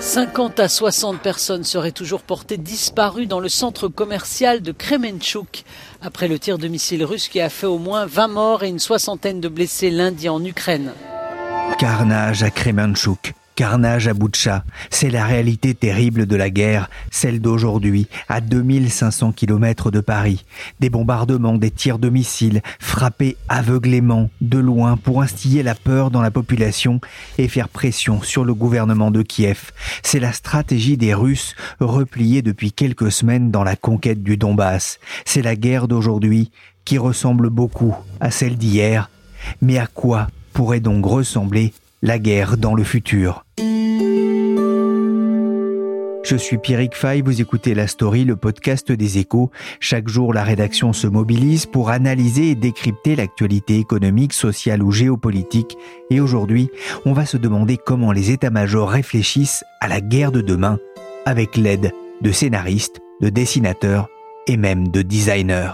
50 à 60 personnes seraient toujours portées disparues dans le centre commercial de Kremenchuk après le tir de missile russe qui a fait au moins 20 morts et une soixantaine de blessés lundi en Ukraine. Carnage à Kremenchuk. Carnage à Boutcha, c'est la réalité terrible de la guerre, celle d'aujourd'hui, à 2500 km de Paris. Des bombardements, des tirs de missiles, frappés aveuglément, de loin, pour instiller la peur dans la population et faire pression sur le gouvernement de Kiev. C'est la stratégie des Russes, repliés depuis quelques semaines dans la conquête du Donbass. C'est la guerre d'aujourd'hui qui ressemble beaucoup à celle d'hier. Mais à quoi pourrait donc ressembler la guerre dans le futur? Je suis Pierrick Fay, vous écoutez La Story, le podcast des échos. Chaque jour, la rédaction se mobilise pour analyser et décrypter l'actualité économique, sociale ou géopolitique. Et aujourd'hui, on va se demander comment les états-majors réfléchissent à la guerre de demain avec l'aide de scénaristes, de dessinateurs et même de designers.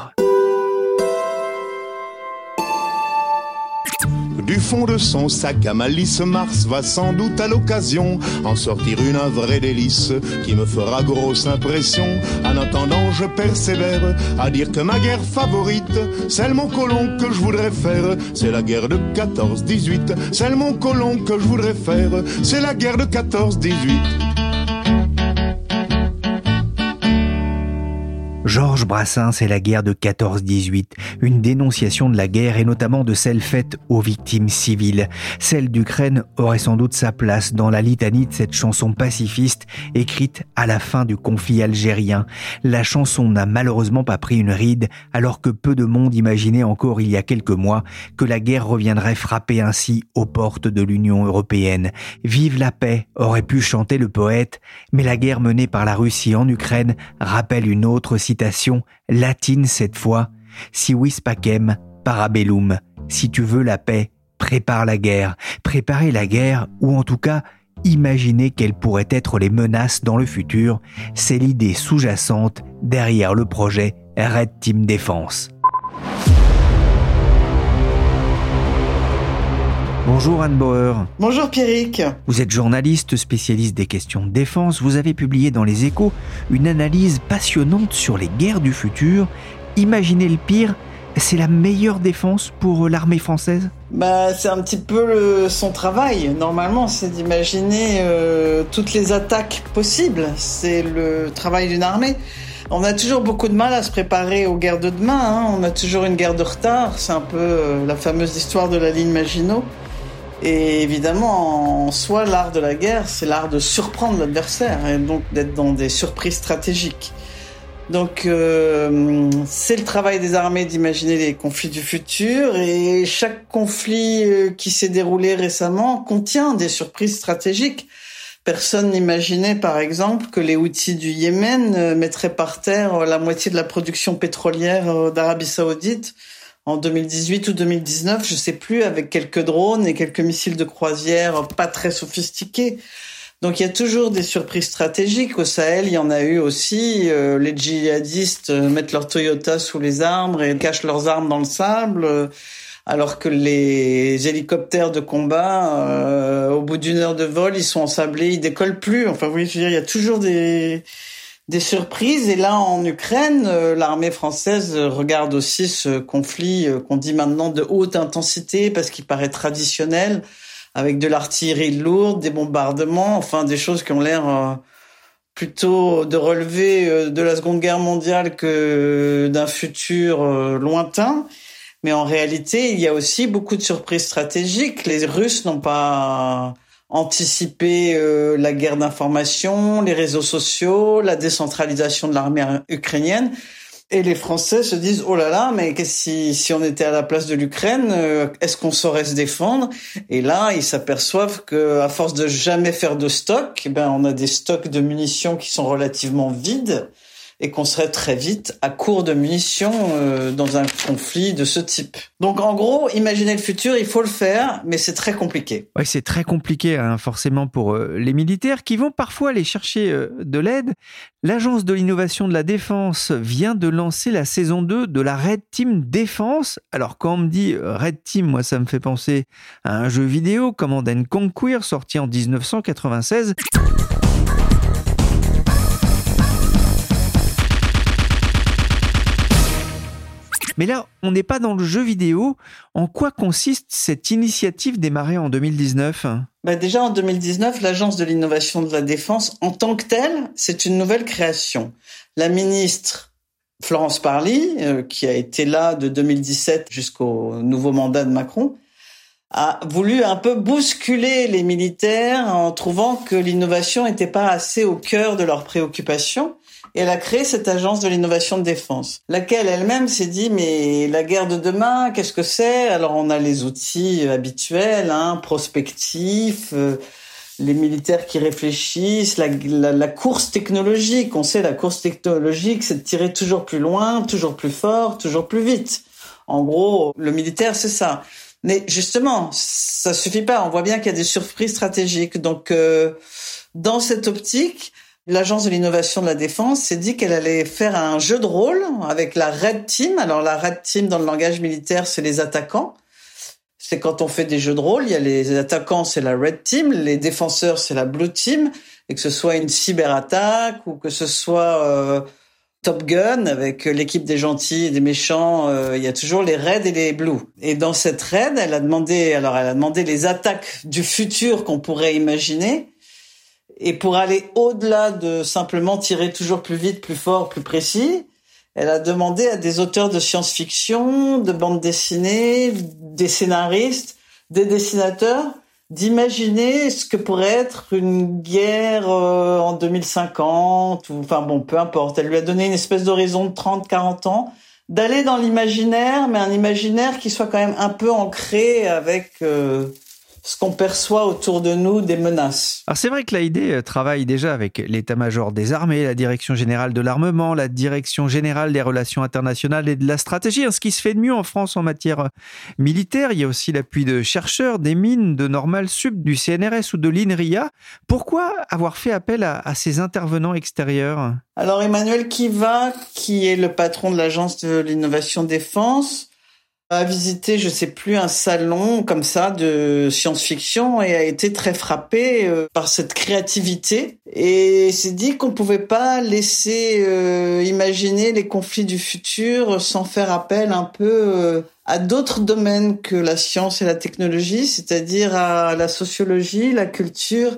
Du fond de son sac à malice, Mars va sans doute à l'occasion en sortir une un vrai délice qui me fera grosse impression. En attendant, je persévère à dire que ma guerre favorite, c'est mon colon que je voudrais faire. C'est la guerre de 14-18. C'est mon colon que je voudrais faire. C'est la guerre de 14-18. Georges Brassens et la guerre de 14-18, une dénonciation de la guerre et notamment de celle faite aux victimes civiles. Celle d'Ukraine aurait sans doute sa place dans la litanie de cette chanson pacifiste écrite à la fin du conflit algérien. La chanson n'a malheureusement pas pris une ride alors que peu de monde imaginait encore il y a quelques mois que la guerre reviendrait frapper ainsi aux portes de l'Union européenne. Vive la paix aurait pu chanter le poète, mais la guerre menée par la Russie en Ukraine rappelle une autre citation latine cette fois, si vis pacem, parabellum, si tu veux la paix, prépare la guerre, préparer la guerre, ou en tout cas, imaginer quelles pourraient être les menaces dans le futur, c'est l'idée sous-jacente derrière le projet Red Team Défense. Bonjour Anne Bauer. Bonjour Pierrick. Vous êtes journaliste spécialiste des questions de défense. Vous avez publié dans Les Échos une analyse passionnante sur les guerres du futur. Imaginez le pire, c'est la meilleure défense pour l'armée française? Bah, c'est un petit peu son travail. Normalement, c'est d'imaginer euh, toutes les attaques possibles. C'est le travail d'une armée. On a toujours beaucoup de mal à se préparer aux guerres de demain. Hein. On a toujours une guerre de retard. C'est un peu euh, la fameuse histoire de la ligne Maginot. Et évidemment, en soi, l'art de la guerre, c'est l'art de surprendre l'adversaire et donc d'être dans des surprises stratégiques. Donc, euh, c'est le travail des armées d'imaginer les conflits du futur et chaque conflit euh, qui s'est déroulé récemment contient des surprises stratégiques. Personne n'imaginait, par exemple, que les outils du Yémen euh, mettraient par terre la moitié de la production pétrolière d'Arabie Saoudite en 2018 ou 2019, je sais plus, avec quelques drones et quelques missiles de croisière pas très sophistiqués. Donc il y a toujours des surprises stratégiques. Au Sahel, il y en a eu aussi. Euh, les djihadistes euh, mettent leurs Toyota sous les arbres et cachent leurs armes dans le sable, euh, alors que les hélicoptères de combat, au bout d'une heure de vol, ils sont ensablés, ils décollent plus. Enfin, vous voyez, je veux dire, il y a toujours des des surprises. Et là, en Ukraine, euh, l'armée française regarde aussi ce conflit euh, qu'on dit maintenant de haute intensité parce qu'il paraît traditionnel, avec de l'artillerie lourde, des bombardements, enfin des choses qui ont l'air euh, plutôt de relever de la Seconde Guerre mondiale que d'un futur lointain. Mais en réalité, il y a aussi beaucoup de surprises stratégiques. Les Russes n'ont pas anticiper euh, la guerre d'information, les réseaux sociaux, la décentralisation de l'armée ukrainienne. Et les Français se disent oh là là, mais si si on était à la place de l'Ukraine, euh, est-ce qu'on saurait se défendre? Et là, ils s'aperçoivent que à force de jamais faire de stock, eh ben on a des stocks de munitions qui sont relativement vides et qu'on serait très vite à court de munitions euh, dans un conflit de ce type. Donc en gros, imaginer le futur, il faut le faire, mais c'est très compliqué. Oui, c'est très compliqué hein, forcément pour euh, les militaires qui vont parfois aller chercher euh, de l'aide. L'Agence de l'innovation de la défense vient de lancer la saison 2 de la Red Team Défense. Alors quand on me dit Red Team, moi ça me fait penser à un jeu vidéo, Command and Conquer, sorti en 1996. Mais là, on n'est pas dans le jeu vidéo. En quoi consiste cette initiative démarrée en 2019 bah Déjà en 2019, l'Agence de l'innovation de la défense, en tant que telle, c'est une nouvelle création. La ministre Florence Parly, euh, qui a été là de 2017 jusqu'au nouveau mandat de Macron, a voulu un peu bousculer les militaires en trouvant que l'innovation n'était pas assez au cœur de leurs préoccupations et elle a créé cette agence de l'innovation de défense, laquelle elle-même s'est dit mais la guerre de demain, qu'est-ce que c'est? Alors on a les outils habituels, hein, prospectifs. Euh, les militaires qui réfléchissent, la, la, course technologique. On sait la course technologique, c'est de tirer toujours plus loin, toujours plus fort, toujours plus vite. En gros, le militaire, c'est ça. Mais justement, ça suffit pas. On voit bien qu'il y a des surprises stratégiques. Donc, euh, dans cette optique, L'agence de l'innovation de la défense s'est dit qu'elle allait faire un jeu de rôle avec la Red Team. Alors la Red Team dans le langage militaire, c'est les attaquants. C'est quand on fait des jeux de rôle, il y a les attaquants, c'est la Red Team, les défenseurs, c'est la Blue Team, et que ce soit une cyberattaque ou que ce soit euh, Top Gun avec l'équipe des gentils et des méchants, euh, il y a toujours les Red et les Blue. Et dans cette Red, elle a demandé, alors elle a demandé les attaques du futur qu'on pourrait imaginer et pour aller au-delà de simplement tirer toujours plus vite, plus fort, plus précis, elle a demandé à des auteurs de science-fiction, de bandes dessinées, des scénaristes, des dessinateurs, d'imaginer ce que pourrait être une guerre euh, en 2050 ou enfin bon peu importe. Elle lui a donné une espèce d'horizon de 30 40 ans d'aller dans l'imaginaire mais un imaginaire qui soit quand même un peu ancré avec euh, ce qu'on perçoit autour de nous des menaces. Alors c'est vrai que l'AID travaille déjà avec l'état-major des armées, la direction générale de l'armement, la direction générale des relations internationales et de la stratégie. Ce qui se fait de mieux en France en matière militaire, il y a aussi l'appui de chercheurs, des mines, de Normal Sub, du CNRS ou de l'INRIA. Pourquoi avoir fait appel à, à ces intervenants extérieurs? Alors Emmanuel Kiva, qui est le patron de l'agence de l'innovation défense, a visité, je sais plus, un salon comme ça de science-fiction et a été très frappé euh, par cette créativité. Et s'est dit qu'on pouvait pas laisser euh, imaginer les conflits du futur sans faire appel un peu euh, à d'autres domaines que la science et la technologie, c'est-à-dire à la sociologie, la culture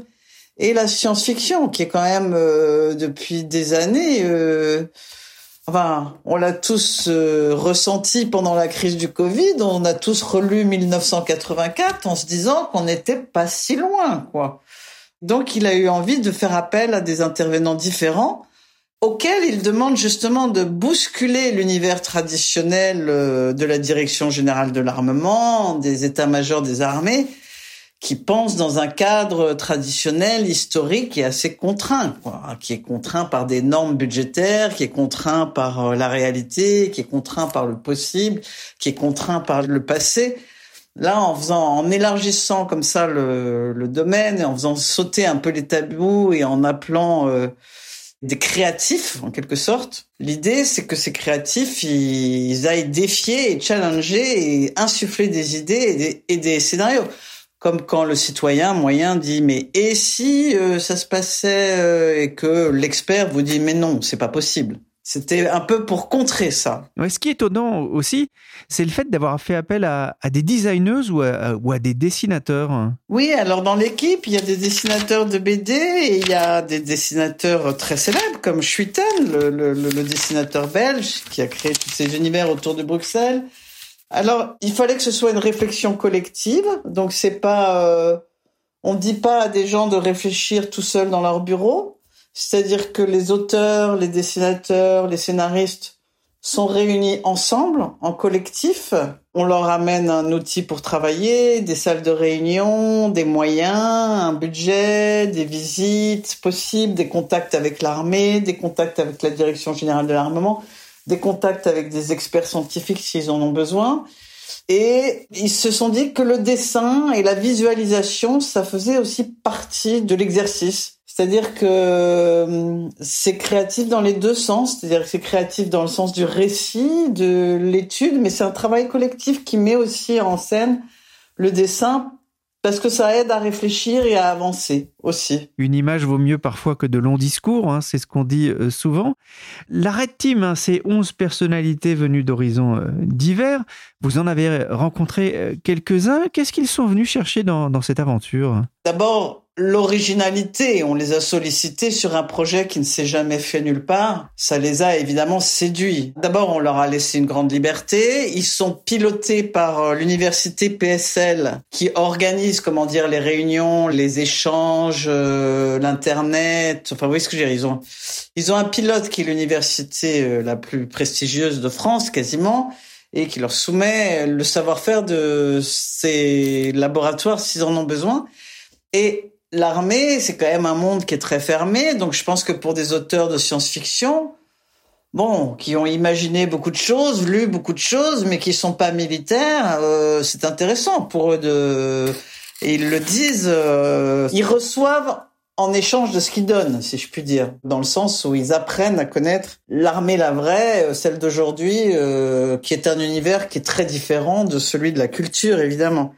et la science-fiction, qui est quand même depuis des années On l'a tous euh, ressenti pendant la crise du Covid. On a tous relu 1984 en se disant qu'on n'était pas si loin, quoi. Donc, il a eu envie de faire appel à des intervenants différents auxquels il demande justement de bousculer l'univers traditionnel euh, de la Direction générale de l'armement, des états-majors des armées, qui pense dans un cadre traditionnel, historique et assez contraint, quoi, qui est contraint par des normes budgétaires, qui est contraint par euh, la réalité, qui est contraint par le possible, qui est contraint par le passé. Là, en faisant, en élargissant comme ça le, le domaine, et en faisant sauter un peu les tabous et en appelant euh, des créatifs en quelque sorte. L'idée, c'est que ces créatifs, ils, aillent défier et challenger et insuffler des idées et des, et des scénarios comme quand le citoyen moyen dit mais et si euh, ça se passait euh, et que l'expert vous dit mais non, c'est pas possible. C'était un peu pour contrer ça. ce qui est étonnant aussi, c'est le fait d'avoir fait appel à, des designeuses ou à, ou à, des dessinateurs. Oui, alors dans l'équipe, il y a des dessinateurs de BD et il y a des dessinateurs très célèbres comme Schuiten, le, le, le dessinateur belge qui a créé tous ces univers autour de Bruxelles. Alors, il fallait que ce soit une réflexion collective. Donc, c'est pas, euh, on dit pas à des gens de réfléchir tout seuls dans leur bureau. C'est-à-dire que les auteurs, les dessinateurs, les scénaristes sont réunis ensemble, en collectif. On leur amène un outil pour travailler, des salles de réunion, des moyens, un budget, des visites possibles, des contacts avec l'armée, des contacts avec la direction générale de l'armement, des contacts avec des experts scientifiques s'ils en ont besoin. Et ils se sont dit que le dessin et la visualisation, ça faisait aussi partie de l'exercice. C'est-à-dire que euh, c'est créatif dans les deux sens, c'est-à-dire que c'est créatif dans le sens du récit, de l'étude, mais c'est un travail collectif qui met aussi en scène le dessin parce que ça aide à réfléchir et à avancer aussi. Une image vaut mieux parfois que de longs discours, hein, c'est ce qu'on dit euh, souvent. La Red Team, hein, c'est 11 personnalités venues d'horizons euh, divers. Vous en avez rencontré quelques-uns. Qu'est-ce qu'ils sont venus chercher dans, dans cette aventure? D'abord, l'originalité. On les a sollicités sur un projet qui ne s'est jamais fait nulle part. Ça les a évidemment séduits. D'abord, on leur a laissé une grande liberté. Ils sont pilotés par euh, l'université PSL qui organise, comment dire, les réunions, les échanges, euh, l'internet. Enfin, vous voyez ce que je veux dire. Ils ont, ils ont un pilote qui est l'université euh, la plus prestigieuse de France, quasiment et qui leur soumet le savoir-faire de ces laboratoires s'ils en ont besoin. Et l'armée, c'est quand même un monde qui est très fermé. Donc, je pense que pour des auteurs de science-fiction, bon, qui ont imaginé beaucoup de choses, lu beaucoup de choses, mais qui sont pas militaires, euh, c'est intéressant pour eux de. Et ils le disent. Euh, ils reçoivent en échange de ce qu'ils donnent, si je puis dire, dans le sens où ils apprennent à connaître l'armée la vraie, euh, celle d'aujourd'hui, qui est un univers qui est très différent de celui de la culture, évidemment.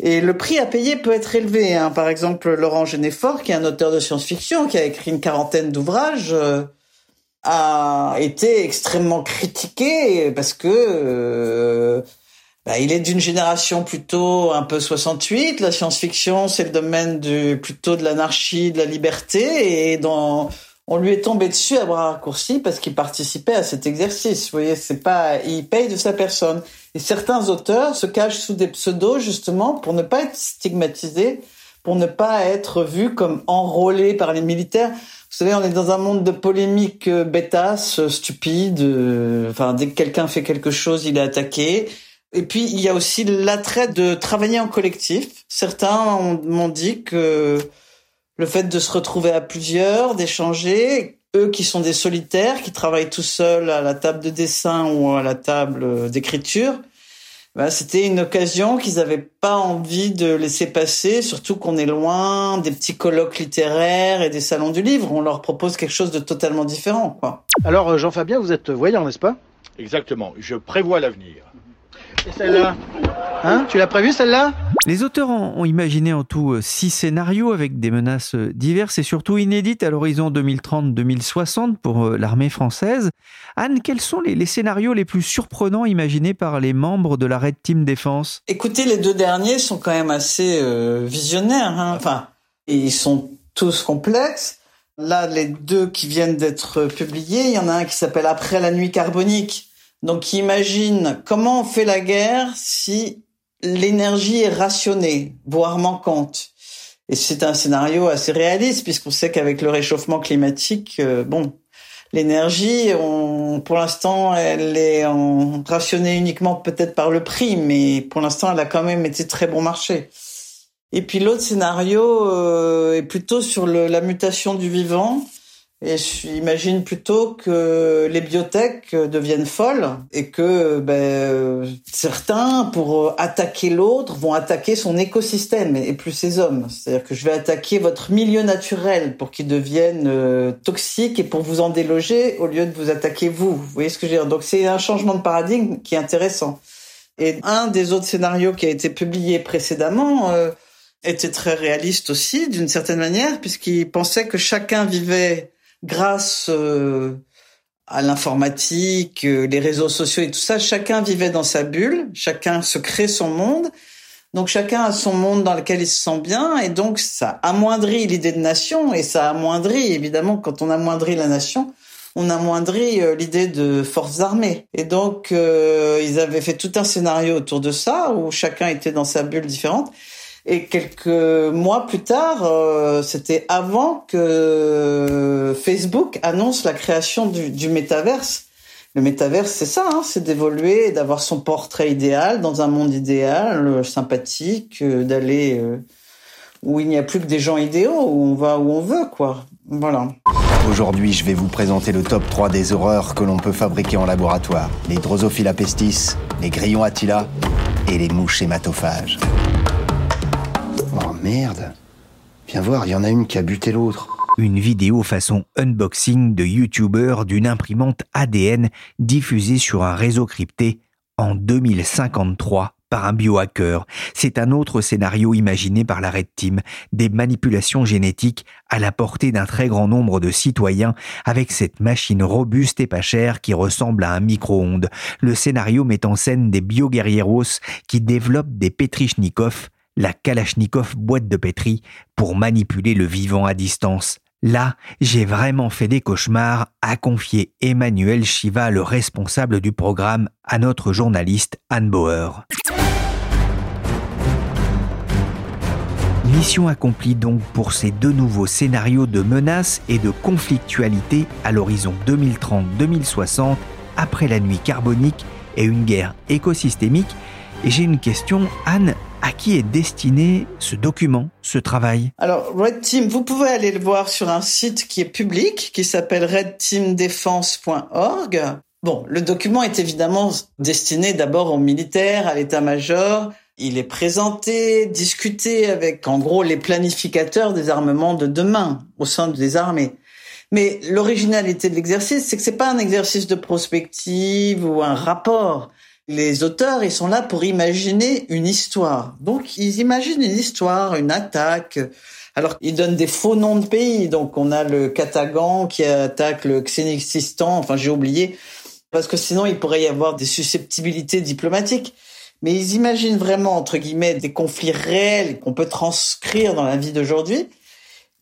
Et le prix à payer peut être élevé. Hein. Par exemple, Laurent Genéfort, qui est un auteur de science-fiction, qui a écrit une quarantaine d'ouvrages, euh, a été extrêmement critiqué parce que euh, bah, il est d'une génération plutôt un peu 68. La science-fiction, c'est le domaine du plutôt de l'anarchie, de la liberté, et dans on lui est tombé dessus à bras raccourcis parce qu'il participait à cet exercice. Vous voyez, c'est pas, il paye de sa personne. Et certains auteurs se cachent sous des pseudos justement pour ne pas être stigmatisés, pour ne pas être vus comme enrôlés par les militaires. Vous savez, on est dans un monde de polémiques euh, bêtas, euh, stupides. Euh, enfin, dès que quelqu'un fait quelque chose, il est attaqué. Et puis, il y a aussi l'attrait de travailler en collectif. Certains m'ont dit que le fait de se retrouver à plusieurs, d'échanger, eux qui sont des solitaires, qui travaillent tout seuls à la table de dessin ou à la table d'écriture, bah, c'était une occasion qu'ils n'avaient pas envie de laisser passer, surtout qu'on est loin des petits colloques littéraires et des salons du livre. On leur propose quelque chose de totalement différent. Quoi. Alors, euh, Jean-Fabien, vous êtes voyant, n'est-ce pas? Exactement, je prévois l'avenir. Et celle-là Hein Tu l'as prévu celle-là Les auteurs ont imaginé en tout euh, six scénarios avec des menaces euh, diverses et surtout inédites à l'horizon 2030-2060 pour euh, l'armée française. Anne, quels sont les, scénarios les plus surprenants imaginés par les membres de la Red Team Défense? Écoutez, les deux derniers sont quand même assez visionnaires. Hein. Enfin, ils sont tous complexes. Là, les deux qui viennent d'être publiés, il y en a un qui s'appelle Après la nuit carbonique donc imagine comment on fait la guerre si l'énergie est rationnée, voire manquante. Et c'est un scénario assez réaliste puisqu'on sait qu'avec le réchauffement climatique, euh, bon, l'énergie, pour l'instant, elle est rationnée uniquement peut-être par le prix, mais pour l'instant, elle a quand même été très bon marché. Et puis l'autre scénario euh, est plutôt sur la mutation du vivant et j'imagine plutôt que les biotech deviennent folles et que ben, certains, pour attaquer l'autre, vont attaquer son écosystème et plus ses hommes. C'est-à-dire que je vais attaquer votre milieu naturel pour qu'il devienne euh, toxique et pour vous en déloger au lieu de vous attaquer vous. Vous voyez ce que je veux dire? Donc c'est un changement de paradigme qui est intéressant. Et un des autres scénarios qui a été publié précédemment euh, était très réaliste aussi, d'une certaine manière, puisqu'il pensait que chacun vivait grâce euh, à l'informatique, euh, les réseaux sociaux et tout ça, chacun vivait dans sa bulle, chacun se crée son monde. Donc chacun a son monde dans lequel il se sent bien et donc ça amoindrit l'idée de nation et ça amoindrit évidemment quand on amoindrit la nation, on amoindrit euh, l'idée de forces armées. Et donc ils avaient fait tout un scénario autour de ça où chacun était dans sa bulle différente. Et quelques mois plus tard, euh, c'était avant que Facebook annonce la création du, du métaverse. Le métaverse, c'est ça, hein, c'est d'évoluer, d'avoir son portrait idéal dans un monde idéal, euh, sympathique, euh, d'aller où il n'y a plus que des gens idéaux, où on va où on veut, quoi. Voilà. Aujourd'hui, je vais vous présenter le top 3 des horreurs que l'on peut fabriquer en laboratoire. Les Drosophila pestis, les grillons Attila et les mouches hématophages. Merde Viens voir, il y en a une qui a buté l'autre une vidéo façon unboxing de youtubeur d'une imprimante ADN diffusée sur un réseau crypté en 2053 par un biohacker. C'est un autre scénario imaginé par la Red Team, des manipulations génétiques à la portée d'un très grand nombre de citoyens avec cette machine robuste et pas chère qui ressemble à un micro-ondes. Le scénario met en scène des bioguerrieros qui développent des Petrichnikov, la Kalachnikov boîte de pétri, pour manipuler le vivant à distance. Là, j'ai vraiment fait des cauchemars, a confié Emmanuel Chiva, le responsable du programme, à notre journaliste Anne Bauer. Mission accomplie donc pour ces deux nouveaux scénarios de menaces et de conflictualité à l'horizon 2030-2060, après la nuit carbonique et une guerre écosystémique. Et j'ai une question, Anne, à qui est destiné ce document, ce travail Alors, Red Team, vous pouvez aller le voir sur un site qui est public, qui s'appelle redteamdefense.org. Bon, le document est évidemment destiné d'abord aux militaires, à l'état-major. Il est présenté, discuté avec, en gros, les planificateurs des armements de demain au sein des armées. Mais l'originalité de l'exercice, c'est que c'est pas un exercice de prospective ou un rapport les auteurs, ils sont là pour imaginer une histoire. Donc, ils imaginent une histoire, une attaque. Alors, ils donnent des faux noms de pays. Donc, on a le Katagan qui attaque le Xénixistan. Enfin, j'ai oublié. Parce que sinon, il pourrait y avoir des susceptibilités diplomatiques. Mais ils imaginent vraiment, entre guillemets, des conflits réels qu'on peut transcrire dans la vie d'aujourd'hui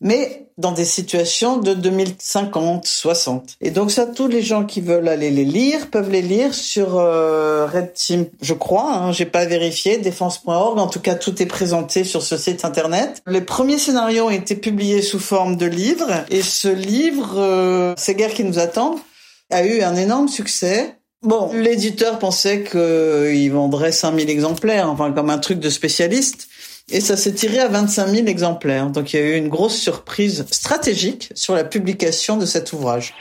mais dans des situations de 2050, 60. Et donc ça, tous les gens qui veulent aller les lire peuvent les lire sur euh, Red Team, je crois. Hein, J'ai pas vérifié, défense.org. En tout cas, tout est présenté sur ce site internet. Les premiers scénarios ont été publiés sous forme de livres, et ce livre, euh, Ces guerres qui nous attendent, a eu un énorme succès. Bon, l'éditeur pensait qu'il vendrait 5000 exemplaires, enfin comme un truc de spécialiste. Et ça s'est tiré à 25 000 exemplaires. Donc il y a eu une grosse surprise stratégique sur la publication de cet ouvrage.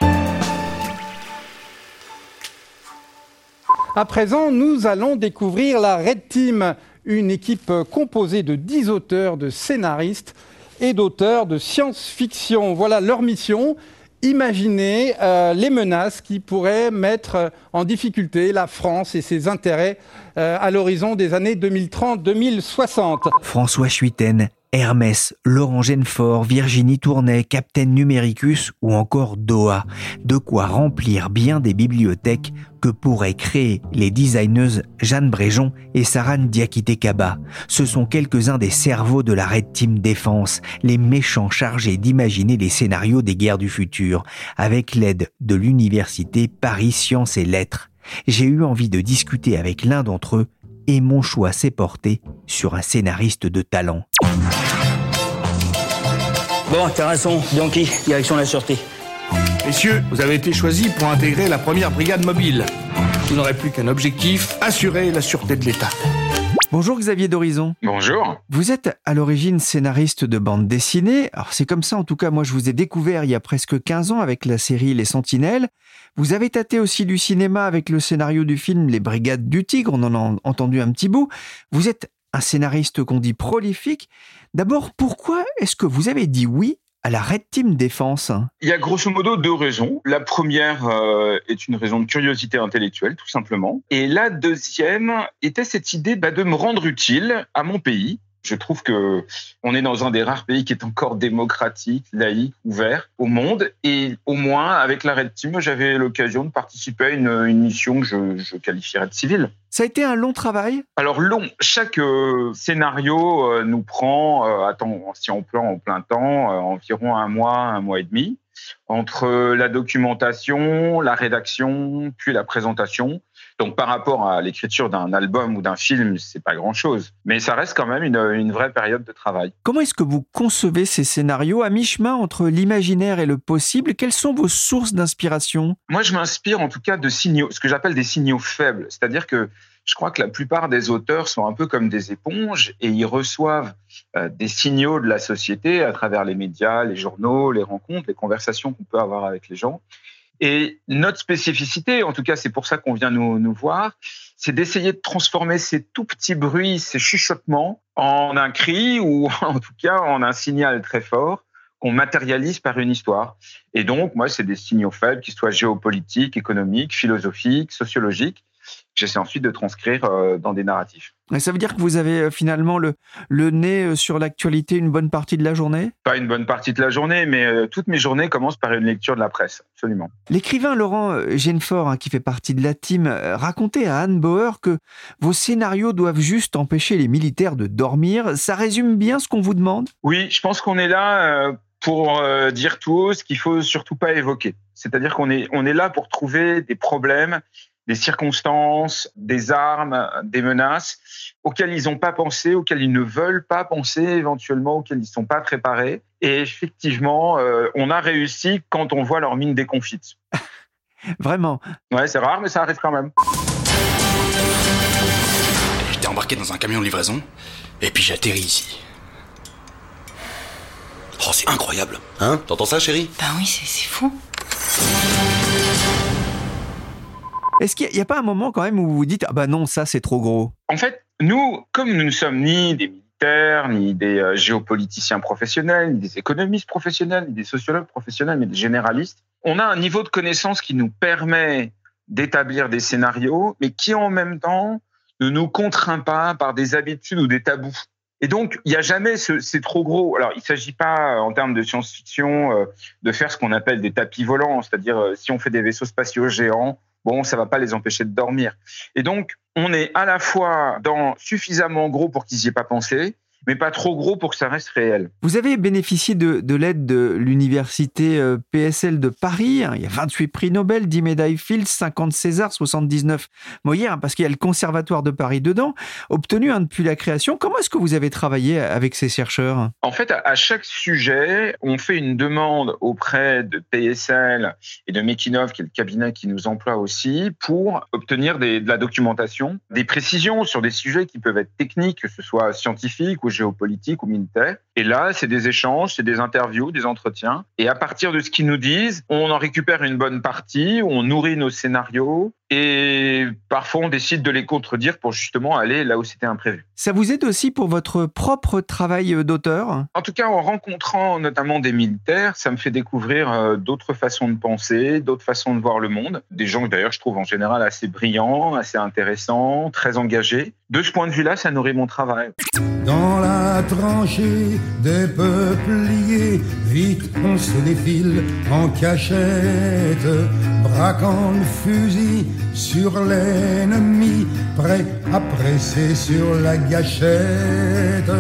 À présent, nous allons découvrir la Red Team, une équipe composée de 10 auteurs, de scénaristes et d'auteurs de science-fiction. Voilà leur mission imaginer euh, les menaces qui pourraient mettre en difficulté la France et ses intérêts euh, à l'horizon des années 2030-2060. François Chuiten Hermès, Laurent Genefort, Virginie Tournay, Captain Numericus ou encore Doha. De quoi remplir bien des bibliothèques que pourraient créer les designeuses Jeanne Bréjon et Saran Diakité-Kaba. Ce sont quelques-uns des cerveaux de la Red Team Défense, les méchants chargés d'imaginer les scénarios des guerres du futur, avec l'aide de l'université Paris Sciences et Lettres. J'ai eu envie de discuter avec l'un d'entre eux et mon choix s'est porté sur un scénariste de talent. Bon, raison, Bianchi, direction la sûreté. Messieurs, vous avez été choisis pour intégrer la première brigade mobile. Vous n'aurez plus qu'un objectif, assurer la sûreté de l'État. Bonjour Xavier d'Horizon. Bonjour. Vous êtes à l'origine scénariste de bande dessinée. Alors c'est comme ça, en tout cas, moi je vous ai découvert il y a presque 15 ans avec la série Les Sentinelles. Vous avez tâté aussi du cinéma avec le scénario du film Les Brigades du Tigre, on en a entendu un petit bout. Vous êtes un scénariste qu'on dit prolifique. D'abord, pourquoi est-ce que vous avez dit oui à la Red Team Défense? Il y a grosso modo deux raisons. La première euh, est une raison de curiosité intellectuelle, tout simplement. Et la deuxième était cette idée bah, de me rendre utile à mon pays je trouve que on est dans un des rares pays qui est encore démocratique, laïque, ouvert au monde. Et au moins, avec la Red Team, j'avais l'occasion de participer à une, mission que je, qualifierais de civile. Ça a été un long travail? Alors long, chaque euh, scénario euh, nous prend, euh, attends, si on plein en plein temps, environ un mois, un mois et demi entre la documentation, la rédaction, puis la présentation. Donc par rapport à l'écriture d'un album ou d'un film, c'est pas grand-chose. Mais ça reste quand même une, une vraie période de travail. Comment est-ce que vous concevez ces scénarios à mi-chemin entre l'imaginaire et le possible? Quelles sont vos sources d'inspiration? Moi, je m'inspire en tout cas de signaux, ce que j'appelle des signaux faibles. C'est-à-dire que je crois que la plupart des auteurs sont un peu comme des éponges et ils reçoivent euh, des signaux de la société à travers les médias, les journaux, les rencontres, les conversations qu'on peut avoir avec les gens. Et notre spécificité, en tout cas c'est pour ça qu'on vient nous, nous voir, c'est d'essayer de transformer ces tout petits bruits, ces chuchotements en un cri ou en tout cas en un signal très fort qu'on matérialise par une histoire. Et donc, moi, c'est des signaux faibles, qu'ils soient géopolitiques, économiques, philosophiques, sociologiques, j'essaie ensuite de transcrire euh, dans des narratifs. Et ça veut dire que vous avez euh, finalement le, le nez euh, sur l'actualité une bonne partie de la journée? Pas une bonne partie de la journée, mais toutes mes journées commencent par une lecture de la presse, absolument. L'écrivain Laurent Genefort, hein, qui fait partie de la team, racontait à Anne Bauer que vos scénarios doivent juste empêcher les militaires de dormir. Ça résume bien ce qu'on vous demande? Oui, je pense qu'on est là pour dire tout haut ce qu'il faut surtout pas évoquer. C'est-à-dire qu'on est, on est là pour trouver des problèmes des circonstances, des armes, des menaces auxquelles ils n'ont pas pensé, auxquelles ils ne veulent pas penser éventuellement, auxquelles ils ne sont pas préparés. Et effectivement, euh, on a réussi quand on voit leur mine déconfite. Vraiment Ouais, c'est rare, mais ça arrive quand même. J'étais embarqué dans un camion de livraison, et puis j'atterris ici. Oh, c'est incroyable. Hein? T'entends ça, chérie? Bah oui, c'est fou. Est-ce qu'il n'y a, pas un moment quand même où vous vous dites ah bah non ça c'est trop gros? En fait, nous, comme nous ne sommes ni des militaires, ni des euh, géopoliticiens professionnels, ni des économistes professionnels, ni des sociologues professionnels, mais des généralistes, on a un niveau de connaissance qui nous permet d'établir des scénarios, mais qui en même temps ne nous contraint pas par des habitudes ou des tabous. Et donc, il n'y a jamais ce, c'est trop gros. Alors, il ne s'agit pas, en termes de science-fiction, euh, de faire ce qu'on appelle des tapis volants, c'est-à-dire euh, si on fait des vaisseaux spatiaux géants, bon, ça va pas les empêcher de dormir. Et donc, on est à la fois dans suffisamment gros pour qu'ils n'y aient pas pensé, mais pas trop gros pour que ça reste réel. Vous avez bénéficié de, l'aide de l'université euh, PSL de Paris. Hein. Il y a 28 prix Nobel, 10 médailles Fields, 50 César, 79 Molière, parce qu'il y a le Conservatoire de Paris dedans, obtenu hein, depuis la création. Comment est-ce que vous avez travaillé avec ces chercheurs? En fait, à chaque sujet, on fait une demande auprès de PSL et de Mekinov, qui est le cabinet qui nous emploie aussi, pour obtenir de la documentation, des précisions sur des sujets qui peuvent être techniques, que ce soit scientifiques ou géopolitique ou militaire. Et là, c'est des échanges, c'est des interviews, des entretiens. Et à partir de ce qu'ils nous disent, on en récupère une bonne partie, on nourrit nos scénarios et parfois on décide de les contredire pour justement aller là où c'était imprévu. Ça vous aide aussi pour votre propre travail d'auteur? En tout cas, en rencontrant notamment des militaires, ça me fait découvrir euh, d'autres façons de penser, d'autres façons de voir le monde. Des gens que d'ailleurs je trouve en général assez brillants, assez intéressants, très engagés. De ce point de vue-là, ça nourrit mon travail. Dans la tranchée des peupliers, vite on se défile en cachette, braquant le fusil sur l'ennemi, prêt à presser sur la gâchette.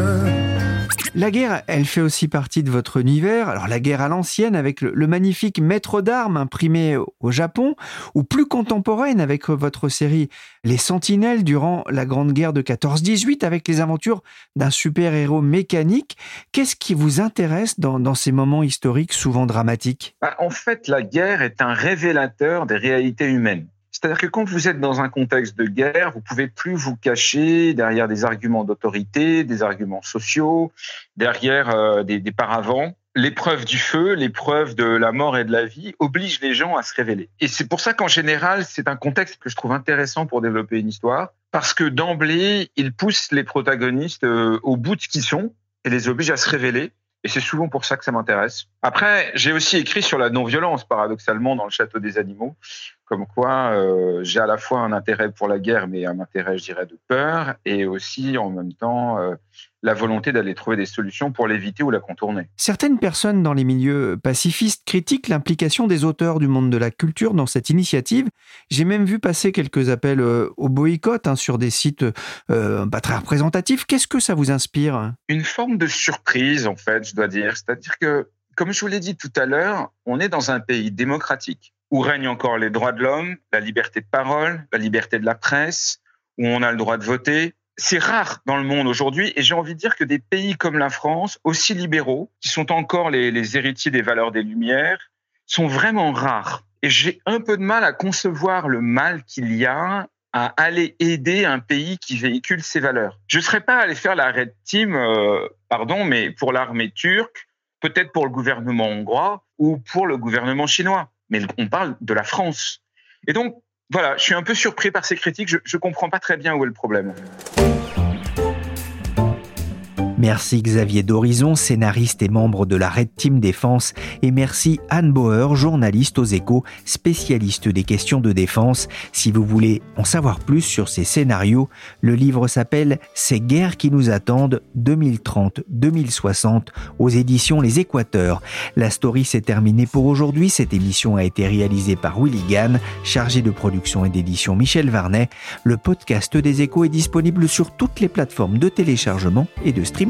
La guerre, elle fait aussi partie de votre univers. Alors la guerre à l'ancienne avec le, magnifique Maître d'armes imprimé au Japon, ou plus contemporaine avec votre série Les Sentinelles durant la Grande Guerre de 14-18 avec les aventures d'un super-héros mécanique. Qu'est-ce qui vous intéresse dans, ces moments historiques souvent dramatiques? Bah, En fait, la guerre est un révélateur des réalités humaines. C'est-à-dire que quand vous êtes dans un contexte de guerre, vous pouvez plus vous cacher derrière des arguments d'autorité, des arguments sociaux, derrière euh, des, des paravents. L'épreuve du feu, l'épreuve de la mort et de la vie oblige les gens à se révéler. Et c'est pour ça qu'en général, c'est un contexte que je trouve intéressant pour développer une histoire, parce que d'emblée, il pousse les protagonistes euh, au bout de ce qu'ils sont et les oblige à se révéler. Et c'est souvent pour ça que ça m'intéresse. Après, j'ai aussi écrit sur la non-violence, paradoxalement, dans le Château des Animaux, comme quoi euh, j'ai à la fois un intérêt pour la guerre, mais un intérêt, je dirais, de peur, et aussi en même temps euh, la volonté d'aller trouver des solutions pour l'éviter ou la contourner. Certaines personnes dans les milieux pacifistes critiquent l'implication des auteurs du monde de la culture dans cette initiative. J'ai même vu passer quelques appels euh, au boycott hein, sur des sites pas très représentatifs. Qu'est-ce que ça vous inspire? Une forme de surprise, en fait, je dois dire. C'est-à-dire que, comme je vous l'ai dit tout à l'heure, on est dans un pays démocratique où règnent encore les droits de l'homme, la liberté de parole, la liberté de la presse, où on a le droit de voter. C'est rare dans le monde aujourd'hui et j'ai envie de dire que des pays comme la France, aussi libéraux, qui sont encore les, héritiers des valeurs des Lumières, sont vraiment rares. Et j'ai un peu de mal à concevoir le mal qu'il y a à aller aider un pays qui véhicule ces valeurs. Je ne serais pas allé faire la red team, euh, pardon, mais pour l'armée turque, peut-être pour le gouvernement hongrois ou pour le gouvernement chinois. Mais on parle de la France. Et donc, voilà, je suis un peu surpris par ces critiques. Je ne comprends pas très bien où est le problème. Merci Xavier Dorizon, scénariste et membre de la Red Team Défense, et merci Anne Bauer, journaliste aux échos, spécialiste des questions de défense. Si vous voulez en savoir plus sur ces scénarios, le livre s'appelle Ces guerres qui nous attendent 2030-2060 aux éditions Les Équateurs. La story s'est terminée pour aujourd'hui. Cette émission a été réalisée par Willy Gann, chargé de production et d'édition Michel Varnet. Le podcast des échos est disponible sur toutes les plateformes de téléchargement et de streaming